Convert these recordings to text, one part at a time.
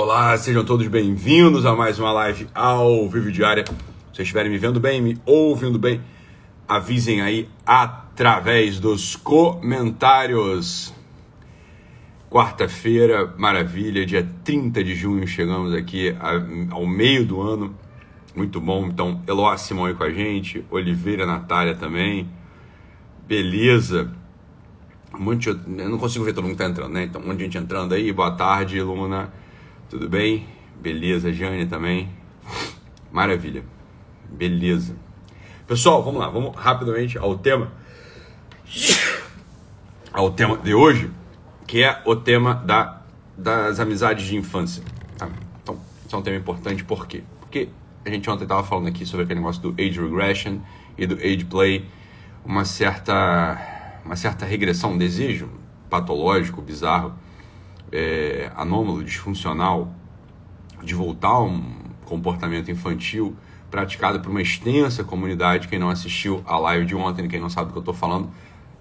Olá, sejam todos bem-vindos a mais uma live ao vivo diária. Se vocês estiverem me vendo bem, me ouvindo bem, avisem aí através dos comentários. Quarta-feira, maravilha, dia 30 de junho, chegamos aqui ao meio do ano. Muito bom. Então, Eloá Simão aí com a gente, Oliveira Natália também. Beleza. Um monte de... Eu não consigo ver todo mundo que tá entrando, né? Então, um monte de gente entrando aí. Boa tarde, Luna. Tudo bem? Beleza, Jane também. Maravilha. Beleza. Pessoal, vamos lá. Vamos rapidamente ao tema. Ao tema de hoje, que é o tema da, das amizades de infância. Tá? Então, isso é um tema importante, por quê? Porque a gente ontem estava falando aqui sobre aquele negócio do age regression e do age play, uma certa uma certa regressão, um desejo patológico, bizarro, é, anômalo, disfuncional, de voltar a um comportamento infantil praticado por uma extensa comunidade. Quem não assistiu a live de ontem, quem não sabe do que eu estou falando,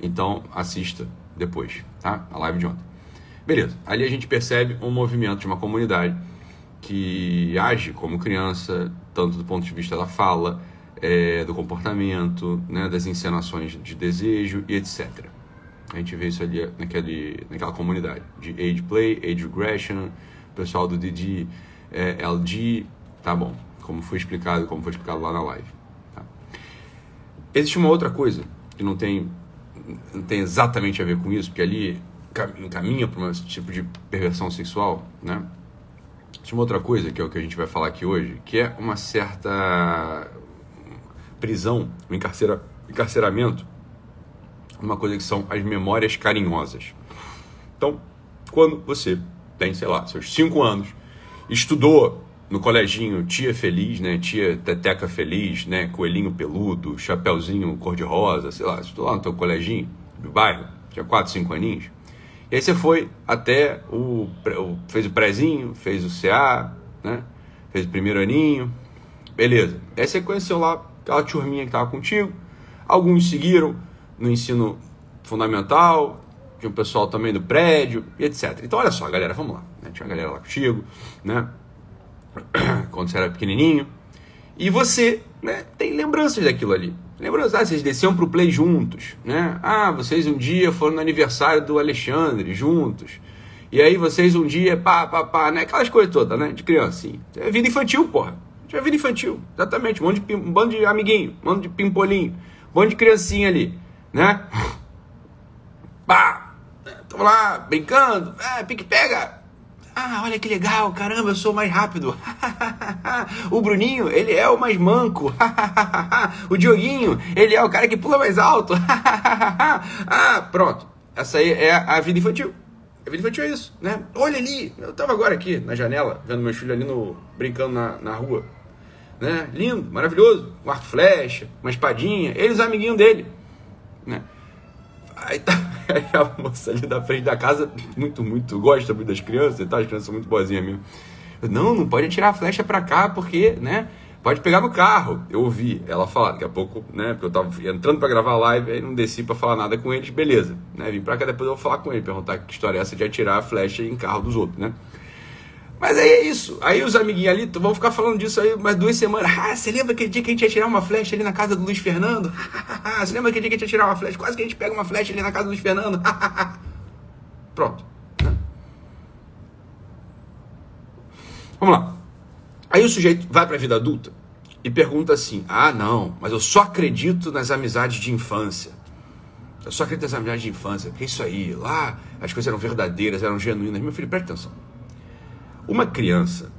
então assista depois, tá? A live de ontem. Beleza, ali a gente percebe um movimento de uma comunidade que age como criança, tanto do ponto de vista da fala, é, do comportamento, né, das encenações de desejo e etc. A gente vê isso ali naquele, naquela comunidade de age play, age regression, pessoal do DD, é, LG, tá bom, como foi explicado, como foi explicado lá na live. Tá? Existe uma outra coisa que não tem, não tem exatamente a ver com isso, porque ali encaminha para um tipo de perversão sexual, né? Existe uma outra coisa que é o que a gente vai falar aqui hoje, que é uma certa prisão, encarcera, encarceramento, uma coisa que são as memórias carinhosas. Então, quando você tem, sei lá, seus 5 anos, estudou no coleginho Tia Feliz, né? Tia Teteca Feliz, né? Coelhinho Peludo, Chapeuzinho Cor-de-Rosa, sei lá, estudou lá no teu coleginho do bairro, tinha 4, 5 aninhos. E aí você foi até o. fez o prézinho, fez o CA, né? Fez o primeiro aninho. Beleza. Aí você conheceu lá aquela turminha que estava contigo. Alguns seguiram no ensino fundamental, tinha um pessoal também do prédio e etc. Então, olha só, galera, vamos lá. Né? Tinha uma galera lá contigo, né? Quando você era pequenininho. E você né, tem lembranças daquilo ali. Lembranças, ah, vocês desciam pro play juntos, né? Ah, vocês um dia foram no aniversário do Alexandre juntos. E aí vocês um dia, pá, pá, pá, né? Aquelas coisas todas, né? De criança, assim. É vida infantil, porra. Tinha vida infantil, exatamente. Um, monte de, um bando de amiguinho, um bando de pimpolinho, um bando de criancinha ali, né? Pá! Tamo lá, brincando. É, pique pega. Ah, olha que legal, caramba, eu sou mais rápido. o Bruninho, ele é o mais manco. o Dioguinho, ele é o cara que pula mais alto. ah, pronto. Essa aí é a vida infantil. A vida infantil é isso, né? Olha ali, eu tava agora aqui na janela, vendo meus filhos ali no, brincando na, na rua né? Lindo, maravilhoso, um arco flecha, uma espadinha, ele e os amiguinhos dele, né? Aí tá aí a moça ali da frente da casa, muito, muito, gosta muito das crianças e tal, as crianças são muito boazinhas mesmo. Eu, não, não pode tirar a flecha pra cá, porque, né? Pode pegar no carro. Eu ouvi ela falar, daqui a pouco, né? Porque eu tava entrando para gravar a live, aí não desci para falar nada com eles, beleza. Né? Vim pra cá, depois eu vou falar com ele, perguntar que história é essa de atirar a flecha em carro dos outros, né? Mas aí é isso. Aí os amiguinhos ali vão ficar falando disso aí mais duas semanas. Ah, você lembra aquele dia que a gente ia tirar uma flecha ali na casa do Luiz Fernando? você lembra aquele dia que a gente ia tirar uma flecha? Quase que a gente pega uma flecha ali na casa do Luiz Fernando. Pronto. Vamos lá. Aí o sujeito vai para a vida adulta e pergunta assim: Ah, não, mas eu só acredito nas amizades de infância. Eu só acredito nas amizades de infância, porque isso aí, lá as coisas eram verdadeiras, eram genuínas. Meu filho, presta atenção. Uma criança,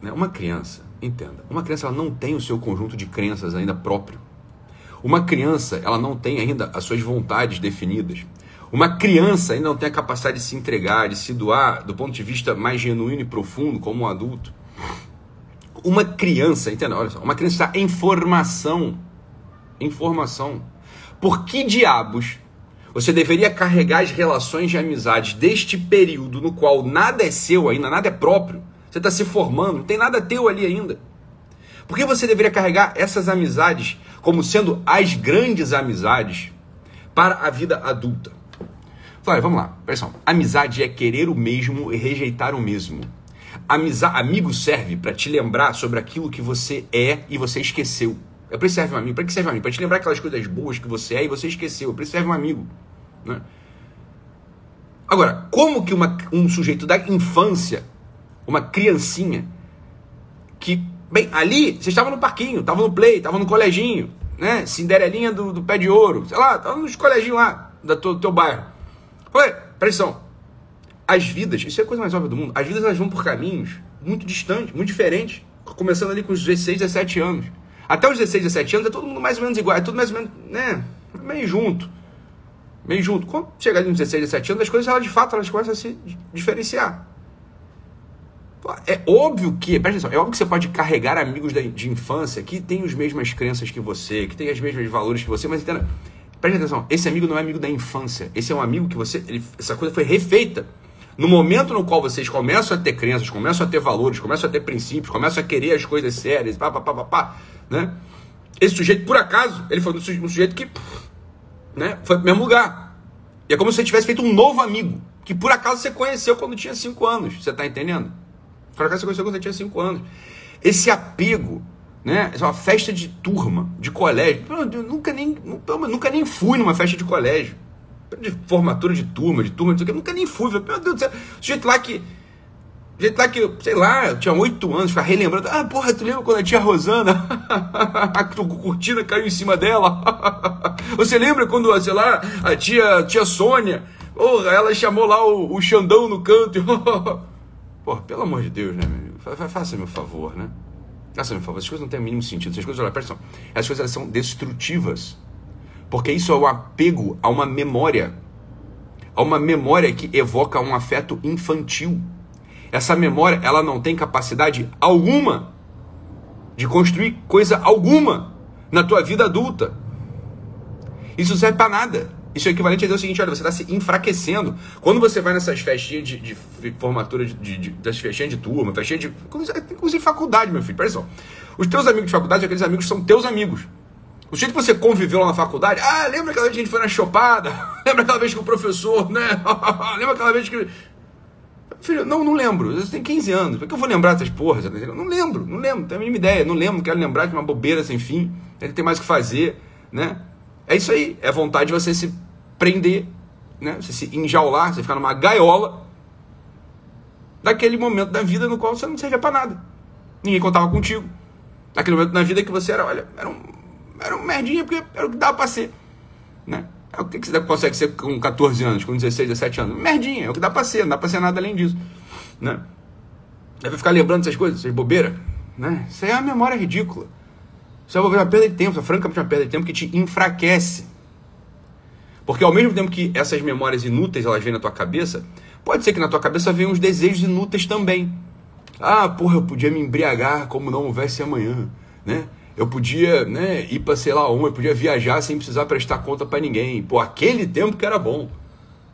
né, uma criança, entenda, uma criança ela não tem o seu conjunto de crenças ainda próprio. Uma criança, ela não tem ainda as suas vontades definidas. Uma criança ainda não tem a capacidade de se entregar, de se doar do ponto de vista mais genuíno e profundo como um adulto. Uma criança, entenda, olha só, uma criança está em formação. Em formação. Por que diabos você deveria carregar as relações de amizade deste período no qual nada é seu ainda, nada é próprio. Você está se formando, não tem nada teu ali ainda. Por que você deveria carregar essas amizades como sendo as grandes amizades para a vida adulta? Flávio, vamos lá, pessoal. Amizade é querer o mesmo e rejeitar o mesmo. Amiza, amigo serve para te lembrar sobre aquilo que você é e você esqueceu. É para isso serve um amigo. Para que serve um amigo? Para te lembrar aquelas coisas boas que você é e você esqueceu. Para isso serve um amigo. Né? Agora, como que uma, um sujeito da infância, uma criancinha, que, bem, ali, você estava no parquinho, estava no play, estava no coleginho, né? Cinderelinha do, do pé de ouro, sei lá, estava nos coleginhos lá do teu, teu bairro. Olha, pressão. As vidas, isso é a coisa mais óbvia do mundo, as vidas elas vão por caminhos muito distantes, muito diferentes. Começando ali com os 16, 17 anos. Até os 16, 17 anos é todo mundo mais ou menos igual, é tudo mais ou menos, né? Meio junto. Meio junto. Quando chega ali nos 16, 17 anos, as coisas, elas, de fato, elas começam a se diferenciar. É óbvio que, presta atenção, é óbvio que você pode carregar amigos de infância que têm as mesmas crenças que você, que têm os mesmos valores que você, mas entenda, presta atenção, esse amigo não é amigo da infância. Esse é um amigo que você. Ele, essa coisa foi refeita. No momento no qual vocês começam a ter crenças, começam a ter valores, começam a ter princípios, começam a querer as coisas sérias, pá, pá, pá, pá, pá né? Esse sujeito, por acaso, ele foi um sujeito que né, foi pro mesmo lugar. E é como se você tivesse feito um novo amigo, que por acaso você conheceu quando tinha 5 anos. Você está entendendo? Por acaso você conheceu quando você tinha 5 anos. Esse apego, né? É uma festa de turma, de colégio. Eu nunca nem, nunca nem fui numa festa de colégio. De formatura de turma, de turma, de nunca nem fui. Meu Deus do céu. Sujeito lá que jeito lá que, sei lá, eu tinha oito anos, ficava relembrando. Ah, porra, tu lembra quando a tia Rosana, a cortina caiu em cima dela? Você lembra quando, sei lá, a tia, tia Sônia, porra, ela chamou lá o, o Xandão no canto? porra, pelo amor de Deus, né? Faça-me um favor, né? Faça-me um favor, essas coisas não têm o mínimo sentido. Essas coisas, olha, presta atenção, essas coisas são destrutivas. Porque isso é o apego a uma memória. A uma memória que evoca um afeto infantil. Essa memória, ela não tem capacidade alguma de construir coisa alguma na tua vida adulta. Isso serve para nada. Isso é equivalente a dizer o seguinte: olha, você está se enfraquecendo. Quando você vai nessas festinhas de, de formatura, de, de, das festinhas de turma, festinha de. Inclusive faculdade, meu filho, presta atenção. Os teus amigos de faculdade, aqueles amigos são teus amigos. O jeito que você conviveu lá na faculdade, ah, lembra aquela vez que a gente foi na chopada? lembra aquela vez que o professor, né? lembra aquela vez que. Filho, não, não lembro. Você tem 15 anos. Por que eu vou lembrar dessas porras? Não lembro, não lembro, não tenho a mínima ideia. Não lembro, quero lembrar de uma bobeira sem fim. Ele tem mais o que fazer, né? É isso aí. É vontade de você se prender, né? Você se enjaular, você ficar numa gaiola daquele momento da vida no qual você não servia para nada. Ninguém contava contigo. Naquele momento na vida que você era, olha, era um, era um merdinha porque era o que dava pra ser, né? É o que você consegue ser com 14 anos, com 16, 17 anos? Merdinha, é o que dá pra ser, não dá pra ser nada além disso. Né? Deve ficar lembrando essas coisas, essas bobeiras. Né? Isso aí é uma memória ridícula. Isso é uma perda de tempo, é francamente uma perda de tempo que te enfraquece. Porque ao mesmo tempo que essas memórias inúteis elas vêm na tua cabeça, pode ser que na tua cabeça venham uns desejos inúteis também. Ah, porra, eu podia me embriagar como não houvesse amanhã, né? Eu podia, né, ir para sei lá onde, eu podia viajar sem precisar prestar conta para ninguém. Pô, aquele tempo que era bom.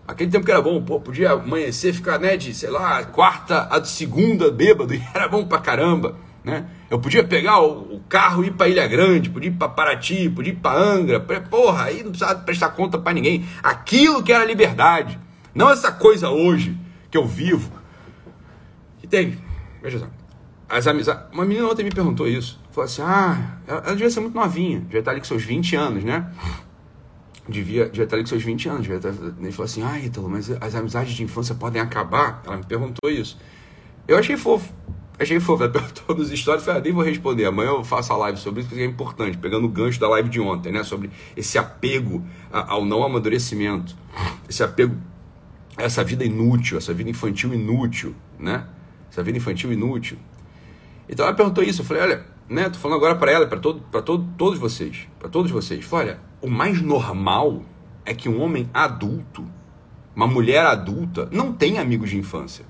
Aquele tempo que era bom, pô, podia amanhecer, ficar, né, de, sei lá, quarta a segunda bêbado, e era bom pra caramba, né? Eu podia pegar o, o carro e ir pra Ilha Grande, podia ir pra Paraty, podia ir pra Angra, porra, aí não precisava prestar conta para ninguém. Aquilo que era liberdade, não essa coisa hoje que eu vivo. Tem, veja só, as amizades. Uma menina ontem me perguntou isso. Falou assim: ah, ela, ela devia ser muito novinha, devia estar ali com seus 20 anos, né? Devia, devia estar ali com seus 20 anos. Devia estar... Ele falou assim: ah, Ítalo, mas as amizades de infância podem acabar? Ela me perguntou isso. Eu achei fofo. Achei fofo. Ela perguntou nos stories, falei, ah, nem vou responder. Amanhã eu faço a live sobre isso, porque é importante, pegando o gancho da live de ontem, né? Sobre esse apego ao não amadurecimento, esse apego essa vida inútil, essa vida infantil inútil, né? Essa vida infantil inútil. Então ela perguntou isso, eu falei, olha, né, tô falando agora para ela, para todo, para todo, todos vocês, para todos vocês. Olha, o mais normal é que um homem adulto, uma mulher adulta, não tenha amigos de infância.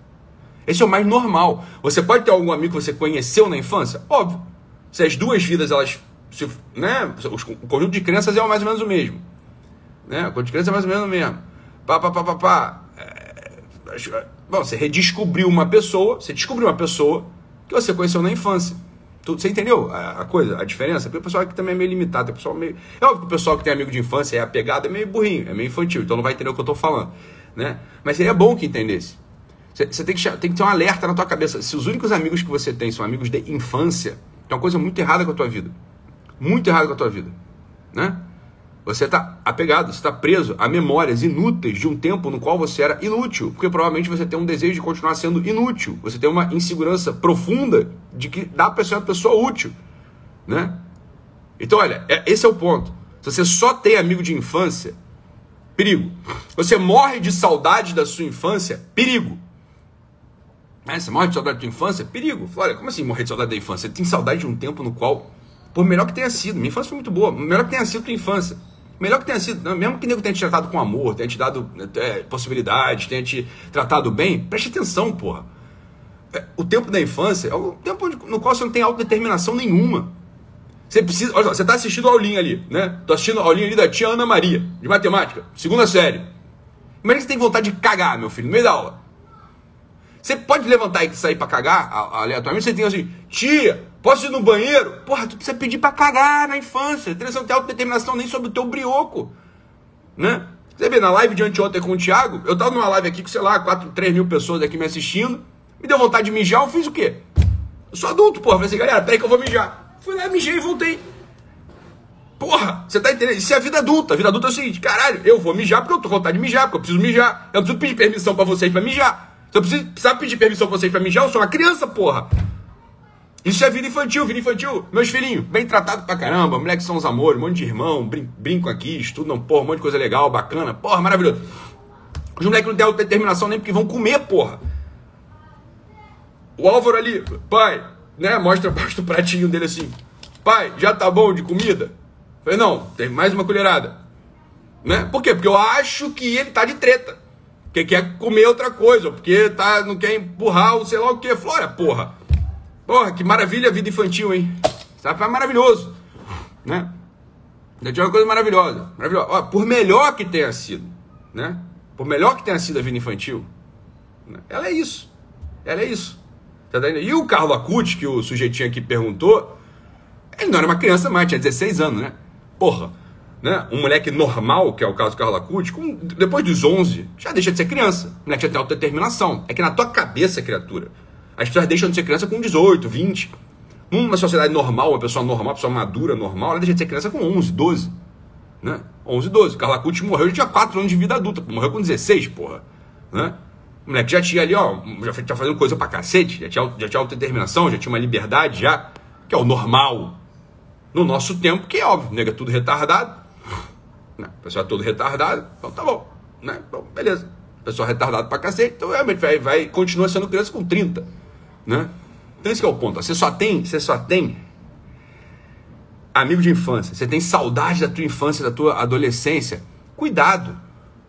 Esse é o mais normal. Você pode ter algum amigo que você conheceu na infância? Óbvio. Se as duas vidas, elas. Se, né, o conjunto de crenças é mais ou menos o mesmo. Né? O conjunto de crenças é mais ou menos o mesmo. Pá, pá, pá, pá, pá. É, bom, você redescobriu uma pessoa, você descobriu uma pessoa que você conheceu na infância. Você entendeu a, coisa, a diferença? Porque o pessoal aqui também é meio limitado. O pessoal meio... É óbvio que o pessoal que tem amigo de infância é apegado, é meio burrinho, é meio infantil, então não vai entender o que eu estou falando. Né? Mas seria bom que entendesse. Você tem que, tem que ter um alerta na tua cabeça. Se os únicos amigos que você tem são amigos de infância, tem uma coisa muito errada com a tua vida. Muito errada com a tua vida. Né? Você está apegado, você está preso a memórias inúteis de um tempo no qual você era inútil. Porque provavelmente você tem um desejo de continuar sendo inútil. Você tem uma insegurança profunda de que dá para ser uma pessoa útil. Né? Então, olha, é, esse é o ponto. Se você só tem amigo de infância, perigo. Você morre de saudade da sua infância, perigo. É, você morre de saudade da infância? Perigo. Olha, como assim morrer de saudade da infância? Você tem saudade de um tempo no qual, por melhor que tenha sido, minha infância foi muito boa, melhor que tenha sido tua infância. Melhor que tenha sido, mesmo que nego tenha te tratado com amor, tenha te dado é, possibilidades, tenha te tratado bem, preste atenção, porra. É, o tempo da infância é o tempo no qual você não tem autodeterminação nenhuma. Você precisa. Olha só, você está assistindo a aulinha ali, né? Tô assistindo a aulinha ali da tia Ana Maria, de matemática, segunda série. Imagina que você tem vontade de cagar, meu filho, no meio da aula. Você pode levantar e sair para cagar aleatoriamente. Você tem assim, tia, posso ir no banheiro? Porra, tu precisa pedir para cagar na infância. Você não tem autodeterminação nem sobre o teu brioco. Né? Você vê, na live de anteontem com o Thiago, eu tava numa live aqui com, sei lá, 4, 3 mil pessoas aqui me assistindo. Me deu vontade de mijar, eu fiz o quê? Eu sou adulto, porra. Falei assim, galera, peraí que eu vou mijar. Fui lá, mijei e voltei. Porra, você tá entendendo? Isso é a vida adulta. A vida adulta é o seguinte, caralho, eu vou mijar porque eu tô com vontade de mijar, porque eu preciso mijar. Eu preciso pedir permissão para vocês para mijar. Se eu precisar pedir permissão pra vocês pra mijar, eu sou uma criança, porra. Isso é vida infantil, vida infantil. Meus filhinhos, bem tratados pra caramba, moleques são os amores, um monte de irmão, brin brinco aqui, estudam, porra, um monte de coisa legal, bacana, porra, maravilhoso. Os moleques não têm determinação nem porque vão comer, porra. O Álvaro ali, pai, né, mostra, mostra o pratinho dele assim. Pai, já tá bom de comida? falei, não, tem mais uma colherada. Né? Por quê? Porque eu acho que ele tá de treta porque quer comer outra coisa, porque tá, não quer empurrar o sei lá o que. Flora, porra. Porra, que maravilha a vida infantil, hein? Sabe, é maravilhoso. Né? Tinha uma coisa maravilhosa. maravilhosa. Ó, por melhor que tenha sido, né? Por melhor que tenha sido a vida infantil, né? ela é isso. Ela é isso. Tá e o Carlos Acuti, que o sujeitinho aqui perguntou, ele não era uma criança mais, tinha 16 anos, né? Porra né? Um moleque normal, que é o caso do Carla Cut, com, depois dos 11, já deixa de ser criança. O moleque já tem autodeterminação. É que na tua cabeça, criatura, as pessoas deixam de ser criança com 18, 20. Numa sociedade normal, uma pessoa normal, uma pessoa madura, normal, ela deixa de ser criança com 11, 12. Né? 11, 12. Carla Cut morreu, ele tinha 4 anos de vida adulta. Morreu com 16, porra. Né? O moleque já tinha ali, ó, já tinha fazendo coisa pra cacete, já tinha, já tinha autodeterminação, já tinha uma liberdade já, que é o normal. No nosso tempo, que é óbvio, nega tudo retardado. Né? A pessoa é todo retardado, então tá bom. Né? Então, beleza. Pessoa retardada pra cacete, então realmente vai, vai, continua sendo criança com 30. Né? Então esse é o ponto. Você só tem, você só tem amigo de infância, você tem saudade da tua infância, da tua adolescência. Cuidado,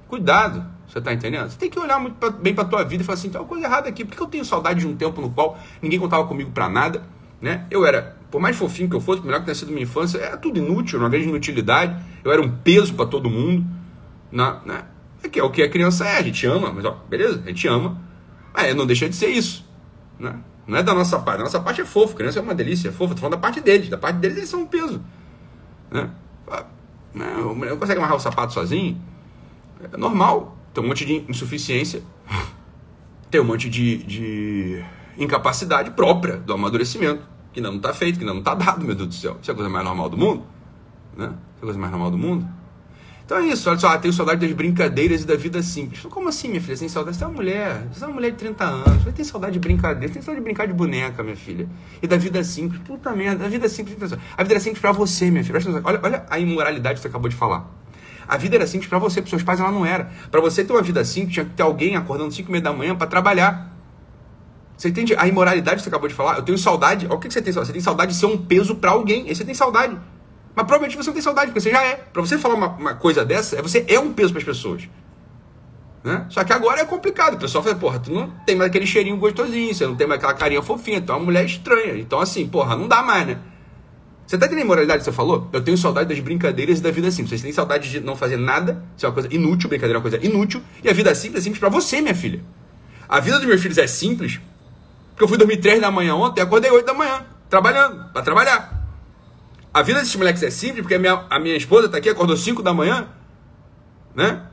cuidado. Você tá entendendo? Você tem que olhar muito pra, bem pra tua vida e falar assim, tem uma coisa errada aqui. Por que eu tenho saudade de um tempo no qual ninguém contava comigo para nada? Né? Eu era por mais fofinho que eu fosse, melhor que tenha sido minha infância, era tudo inútil, uma vez de inutilidade. Eu era um peso para todo mundo. Na, né? É que é o que a criança é, a gente ama, mas ó, beleza, a gente ama. Mas não deixa de ser isso. Né? Não é da nossa parte. Da nossa parte é fofo, criança é uma delícia, é fofo. Tô falando da parte deles. Da parte deles eles são um peso. Né? Não, não consegue amarrar o sapato sozinho. É normal. Tem um monte de insuficiência. Tem um monte de, de incapacidade própria do amadurecimento que ainda não está feito, que ainda não está dado, meu Deus do céu. Isso é a coisa mais normal do mundo? Né? Isso é a coisa mais normal do mundo? Então é isso, olha só, ah, tenho saudade das brincadeiras e da vida simples. Como assim, minha filha? Você tem saudade? Você é uma mulher, você é uma mulher de 30 anos, você tem saudade de brincadeira, você tem saudade de brincar de boneca, minha filha. E da vida simples, puta merda, a vida simples, a vida era simples pra você, minha filha. Olha, olha a imoralidade que você acabou de falar. A vida era simples para você, para seus pais ela não era. Para você ter uma vida simples, tinha que ter alguém acordando 5 e meia da manhã para trabalhar. Você entende a imoralidade que você acabou de falar? Eu tenho saudade. Olha o que você tem saudade. Você tem saudade de ser um peso para alguém. Aí você tem saudade. Mas provavelmente você não tem saudade, porque você já é. Para você falar uma, uma, coisa dessa, é você é um peso para as pessoas. Né? Só que agora é complicado. O pessoal fala, porra, tu não tem mais aquele cheirinho gostosinho, você não tem mais aquela carinha fofinha, tu é uma mulher estranha. Então, assim, porra, não dá mais, né? Você tá entendendo a imoralidade que você falou? Eu tenho saudade das brincadeiras e da vida simples. Vocês têm saudade de não fazer nada, isso é uma coisa inútil, brincadeira é uma coisa inútil, e a vida simples é simples para você, minha filha. A vida dos meus filhos é simples porque eu fui dormir 3 da manhã ontem e acordei 8 da manhã, trabalhando, para trabalhar. A vida desses moleques é simples, porque a minha, a minha esposa está aqui, acordou 5 da manhã, né?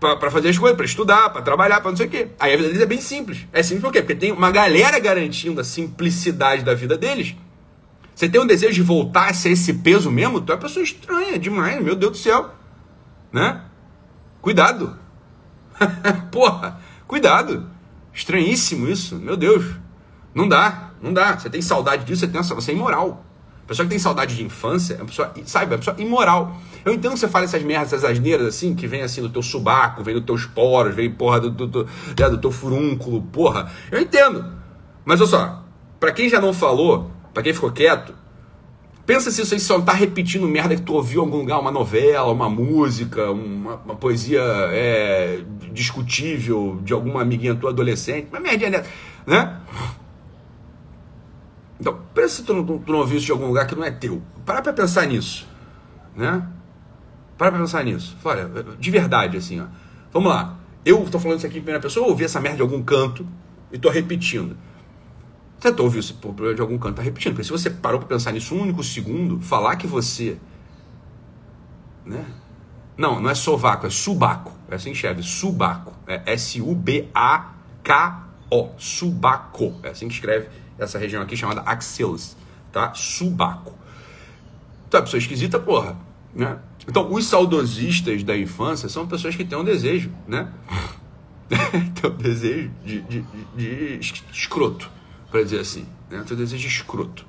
para fazer as coisas, para estudar, para trabalhar, para não sei o quê. Aí a vida deles é bem simples. É simples por quê? Porque tem uma galera garantindo a simplicidade da vida deles. Você tem um desejo de voltar a ser esse peso mesmo? Tu é uma pessoa estranha demais, meu Deus do céu. Né? Cuidado. Porra, cuidado. Estranhíssimo isso, meu Deus. Não dá, não dá. Você tem saudade disso, você, tem, você é imoral. A pessoa que tem saudade de infância é uma pessoa, sabe, é uma pessoa imoral. Eu entendo que você fala essas merdas, essas asneiras assim, que vem assim do teu subaco, vem do teus poros, vem porra do, do, do, é, do teu furúnculo, porra. Eu entendo. Mas olha só, pra quem já não falou, pra quem ficou quieto, pensa se você só tá repetindo merda que tu ouviu em algum lugar, uma novela, uma música, uma, uma poesia é, discutível de alguma amiguinha tua adolescente, uma merdinha né? Então, pensa se tu não, tu não ouviu isso de algum lugar que não é teu. Para pra pensar nisso, né? Para pra pensar nisso. Olha, de verdade, assim, ó. Vamos lá. Eu estou falando isso aqui em primeira pessoa, eu ouvi essa merda de algum canto e estou repetindo. Você tá ouvindo isso de algum canto, tá repetindo. Porque se você parou para pensar nisso um único segundo, falar que você. Né? Não, não é sovaco, é subaco. É assim que escreve, subaco. É S-U-B-A-K-O. Subaco. É assim que escreve essa região aqui chamada axilas. Tá? Subaco. Então, é pessoa esquisita, porra. Né? Então, os saudosistas da infância são pessoas que têm um desejo, né? tem um desejo de, de, de, de escroto, para dizer assim. Né? Tem um desejo de escroto.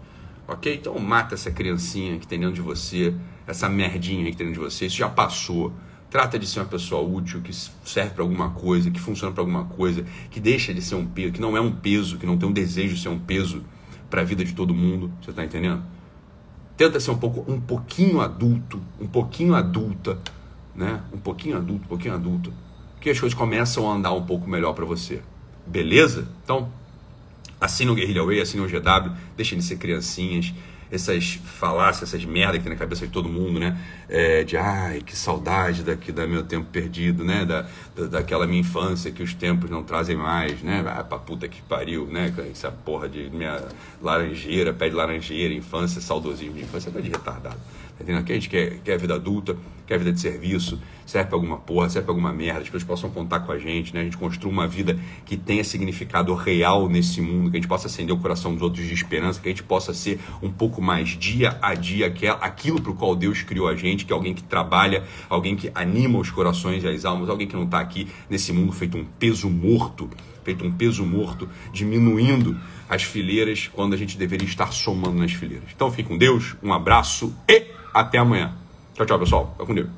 Ok? Então, mata essa criancinha que tem dentro de você, essa merdinha que tem dentro de você. Isso já passou. Trata de ser uma pessoa útil, que serve para alguma coisa, que funciona para alguma coisa, que deixa de ser um peso, que não é um peso, que não tem um desejo de ser um peso para a vida de todo mundo. Você está entendendo? tenta ser um pouco um pouquinho adulto, um pouquinho adulta, né? Um pouquinho adulto, um pouquinho adulto, que as coisas começam a andar um pouco melhor para você. Beleza? Então, assina o Guerrilla Way, assina o GW, deixem de ser criancinhas, essas falácias, essas merdas que tem na cabeça de todo mundo, né? É, de ai, que saudade daqui da meu tempo perdido, né? Da, da, daquela minha infância que os tempos não trazem mais, né? Ah, pra puta que pariu, né? Essa porra de minha laranjeira, pé de laranjeira, infância, saudosismo de infância, tá de retardado. Entendendo? Que a gente quer, quer vida adulta, quer vida de serviço, serve pra alguma porra, serve pra alguma merda, as pessoas possam contar com a gente, né? A gente construa uma vida que tenha significado real nesse mundo, que a gente possa acender o coração dos outros de esperança, que a gente possa ser um pouco mais dia a dia aquilo pro qual Deus criou a gente, que é alguém que trabalha, alguém que anima os corações e as almas, alguém que não está aqui nesse mundo feito um peso morto, feito um peso morto, diminuindo as fileiras quando a gente deveria estar somando nas fileiras. Então fique com Deus, um abraço e até amanhã. Tchau, tchau, pessoal. Fica com Deus.